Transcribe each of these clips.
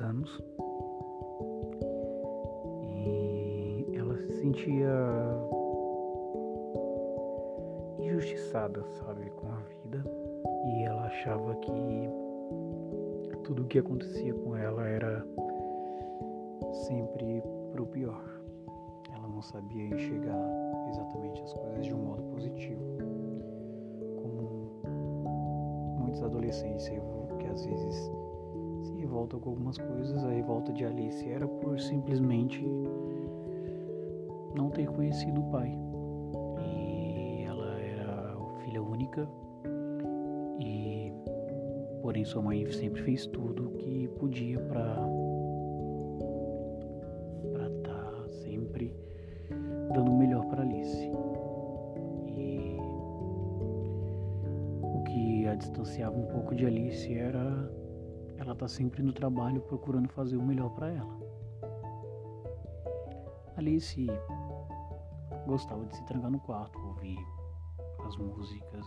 anos e ela se sentia injustiçada, sabe, com a vida e ela achava que tudo o que acontecia com ela era sempre pro pior. Ela não sabia enxergar exatamente as coisas de um modo positivo. muitos adolescentes que às vezes se revoltam com algumas coisas. A revolta de Alice era por simplesmente não ter conhecido o pai. E ela era filha única e porém sua mãe sempre fez tudo o que podia para para estar tá sempre dando o melhor para Alice. a distanciava um pouco de Alice era ela tá sempre no trabalho procurando fazer o melhor para ela. Alice gostava de se trancar no quarto, ouvir as músicas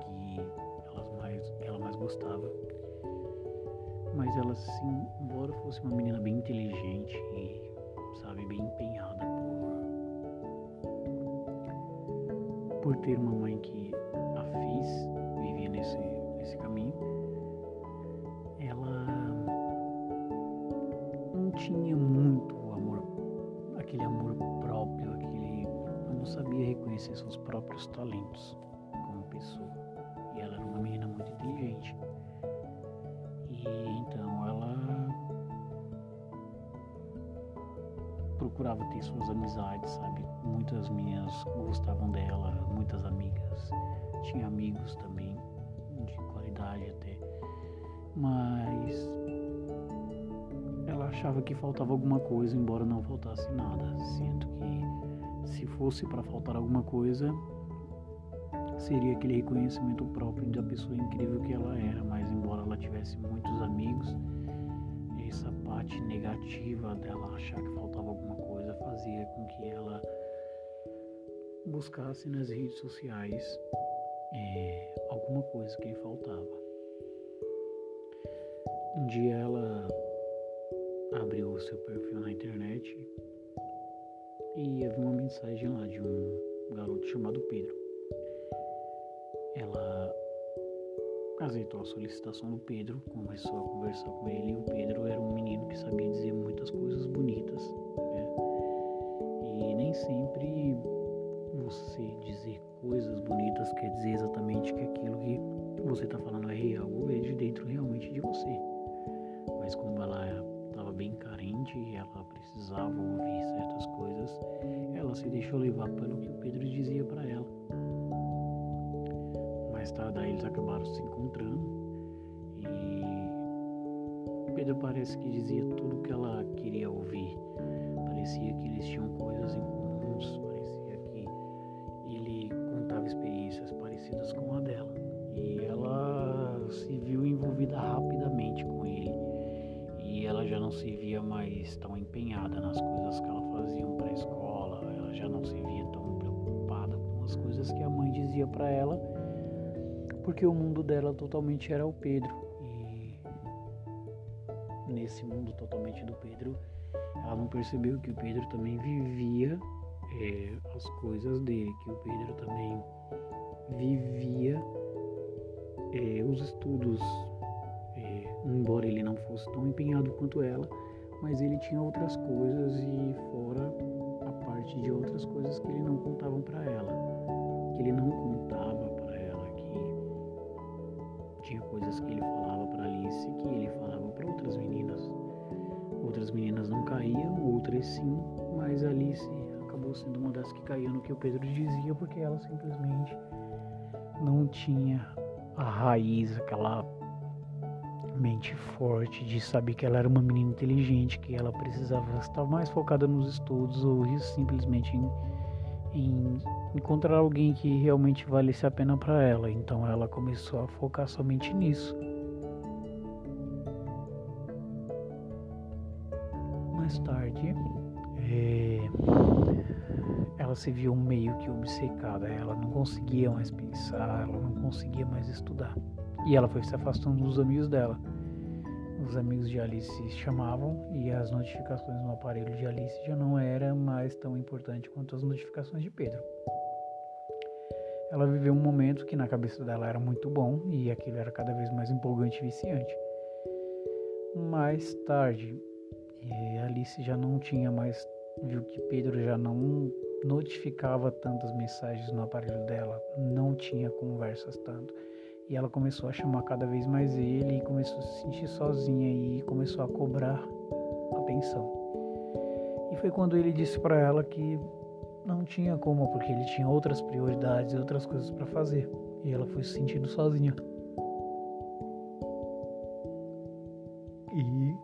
que ela mais, ela mais gostava. Mas ela, sim, embora fosse uma menina bem inteligente e, sabe, bem empenhada por, por ter uma mãe que a fez nesse, nesse tinha muito amor, aquele amor próprio, aquele, não sabia reconhecer seus próprios talentos como pessoa. E ela era uma menina muito inteligente. E então ela procurava ter suas amizades, sabe? Muitas meninas gostavam dela, muitas amigas, tinha amigos também até. Mas ela achava que faltava alguma coisa, embora não faltasse nada. Sinto que se fosse para faltar alguma coisa, seria aquele reconhecimento próprio da pessoa incrível que ela era, mas embora ela tivesse muitos amigos, essa parte negativa dela achar que faltava alguma coisa fazia com que ela buscasse nas redes sociais é, alguma coisa que lhe faltava. Um dia ela abriu o seu perfil na internet e havia uma mensagem lá de um garoto chamado Pedro. Ela aceitou a solicitação do Pedro, começou a conversar com ele e o Pedro era um menino que sabia dizer muitas coisas bonitas. Né? E nem sempre você dizer coisas bonitas quer dizer exatamente que aquilo que você está falando é real ou é de dentro realmente precisava ouvir certas coisas, ela se deixou levar pelo que o Pedro dizia para ela. Mais tarde eles acabaram se encontrando e Pedro parece que dizia tudo o que ela queria ouvir. Parecia que eles tinham coisas em comuns, para ela, porque o mundo dela totalmente era o Pedro. E nesse mundo totalmente do Pedro, ela não percebeu que o Pedro também vivia é, as coisas dele, que o Pedro também vivia é, os estudos embora ele não fosse tão empenhado quanto ela, mas ele tinha outras coisas e fora a parte de outras coisas que ele não contavam para ela, que ele não contava para ela que tinha coisas que ele falava para Alice que ele falava para outras meninas. Outras meninas não caíam, outras sim, mas Alice acabou sendo uma das que caíam no que o Pedro dizia porque ela simplesmente não tinha a raiz, aquela mente forte, de saber que ela era uma menina inteligente, que ela precisava estar mais focada nos estudos ou simplesmente em, em encontrar alguém que realmente valesse a pena para ela. Então ela começou a focar somente nisso. Mais tarde, é... ela se viu meio que obcecada, ela não conseguia mais pensar, ela não conseguia mais estudar. E ela foi se afastando dos amigos dela. Os amigos de Alice chamavam e as notificações no aparelho de Alice já não era mais tão importante quanto as notificações de Pedro. Ela viveu um momento que na cabeça dela era muito bom e aquilo era cada vez mais empolgante e viciante. Mais tarde, eh, Alice já não tinha mais, viu que Pedro já não notificava tantas mensagens no aparelho dela, não tinha conversas tanto. E ela começou a chamar cada vez mais ele e começou a se sentir sozinha e começou a cobrar atenção. E foi quando ele disse para ela que não tinha como, porque ele tinha outras prioridades e outras coisas para fazer. E ela foi se sentindo sozinha. E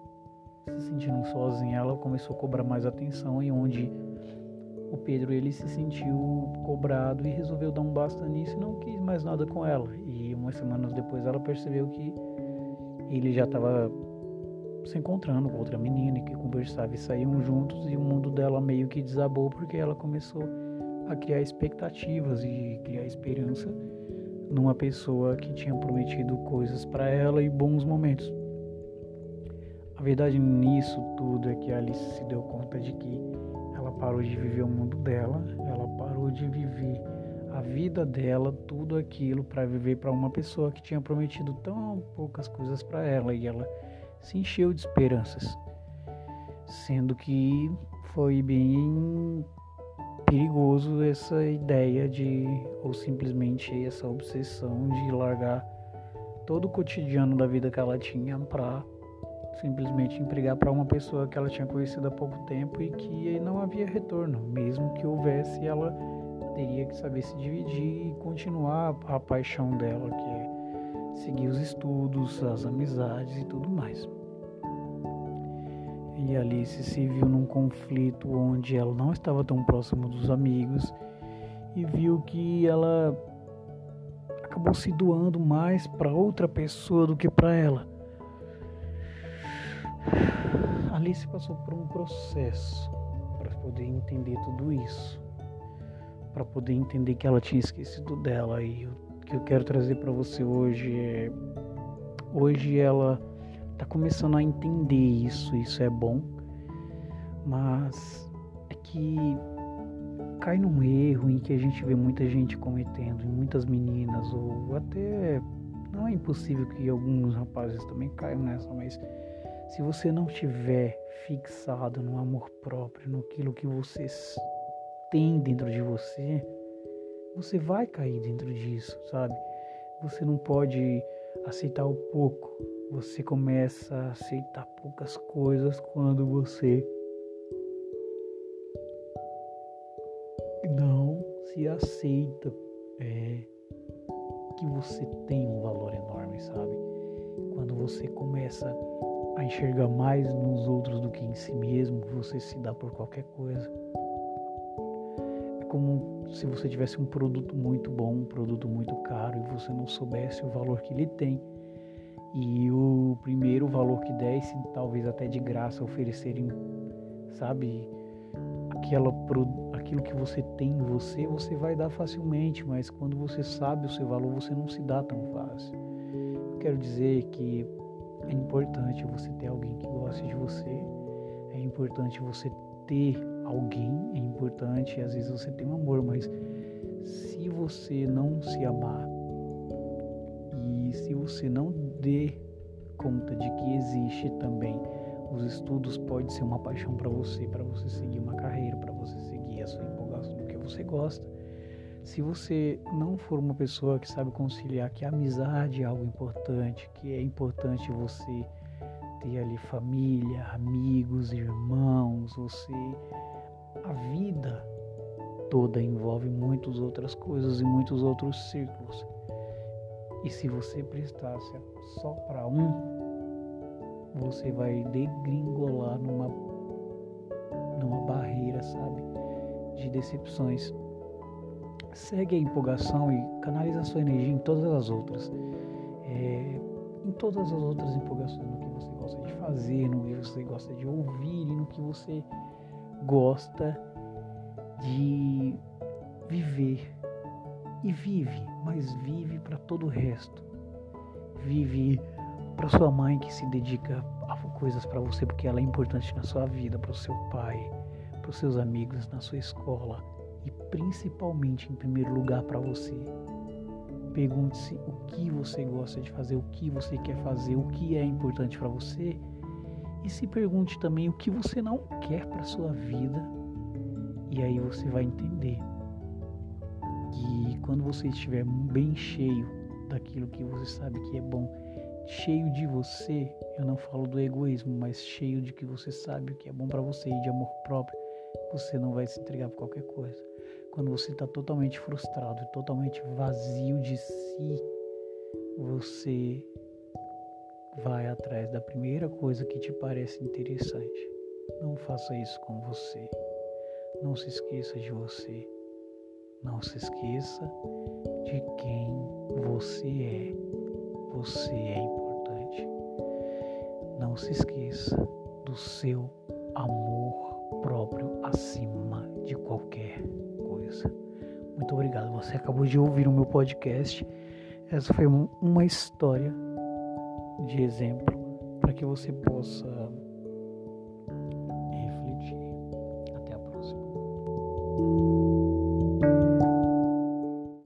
se sentindo sozinha, ela começou a cobrar mais atenção e onde o Pedro ele se sentiu cobrado e resolveu dar um basta nisso e não quis mais nada com ela. E umas semanas depois ela percebeu que ele já estava se encontrando com outra menina que conversava e saíam juntos e o mundo dela meio que desabou porque ela começou a criar expectativas e criar esperança numa pessoa que tinha prometido coisas para ela e bons momentos. A verdade nisso tudo é que Alice se deu conta de que ela parou de viver o mundo dela, ela parou de viver a vida dela, tudo aquilo para viver para uma pessoa que tinha prometido tão poucas coisas para ela e ela se encheu de esperanças, sendo que foi bem perigoso essa ideia de ou simplesmente essa obsessão de largar todo o cotidiano da vida que ela tinha para simplesmente empregar para uma pessoa que ela tinha conhecido há pouco tempo e que não havia retorno. Mesmo que houvesse, ela teria que saber se dividir e continuar a paixão dela, que é seguir os estudos, as amizades e tudo mais. E Alice se viu num conflito onde ela não estava tão próxima dos amigos e viu que ela acabou se doando mais para outra pessoa do que para ela. Alice passou por um processo para poder entender tudo isso, para poder entender que ela tinha esquecido dela e o que eu quero trazer para você hoje é hoje ela está começando a entender isso, isso é bom, mas é que cai num erro em que a gente vê muita gente cometendo, muitas meninas ou até não é impossível que alguns rapazes também caiam nessa, mas se você não estiver fixado no amor próprio, naquilo que você tem dentro de você, você vai cair dentro disso, sabe? Você não pode aceitar o pouco. Você começa a aceitar poucas coisas quando você não se aceita é, que você tem um valor enorme, sabe? Quando você começa a enxergar mais nos outros do que em si mesmo, você se dá por qualquer coisa. Como se você tivesse um produto muito bom, um produto muito caro e você não soubesse o valor que ele tem. E o primeiro valor que desse, talvez até de graça, oferecerem, sabe, aquela, aquilo que você tem em você, você vai dar facilmente, mas quando você sabe o seu valor, você não se dá tão fácil. Eu quero dizer que é importante você ter alguém que goste de você, é importante você ter alguém, é importante, às vezes você tem um amor, mas se você não se amar e se você não der conta de que existe também os estudos pode ser uma paixão para você, para você seguir uma carreira, para você seguir a sua empolgação do que você gosta. Se você não for uma pessoa que sabe conciliar que a amizade é algo importante, que é importante você ter ali família, amigos, irmãos, você a vida toda envolve muitas outras coisas e muitos outros círculos. E se você prestasse só para um, você vai degringolar numa numa barreira, sabe, de decepções segue a empolgação e canaliza sua energia em todas as outras. É, em todas as outras empolgações, no que você gosta de fazer, no que você gosta de ouvir e no que você gosta de viver. E vive, mas vive para todo o resto. Vive para sua mãe que se dedica a coisas para você porque ela é importante na sua vida, para o seu pai, para os seus amigos na sua escola e principalmente em primeiro lugar para você. Pergunte-se o que você gosta de fazer, o que você quer fazer, o que é importante para você e se pergunte também o que você não quer para sua vida. E aí você vai entender que quando você estiver bem cheio daquilo que você sabe que é bom, cheio de você, eu não falo do egoísmo, mas cheio de que você sabe o que é bom para você e de amor próprio, você não vai se entregar por qualquer coisa. Quando você está totalmente frustrado, totalmente vazio de si, você vai atrás da primeira coisa que te parece interessante. Não faça isso com você. Não se esqueça de você. Não se esqueça de quem você é. Você é importante. Não se esqueça do seu amor próprio acima de qualquer coisa. Muito obrigado. Você acabou de ouvir o meu podcast. Essa foi uma história de exemplo para que você possa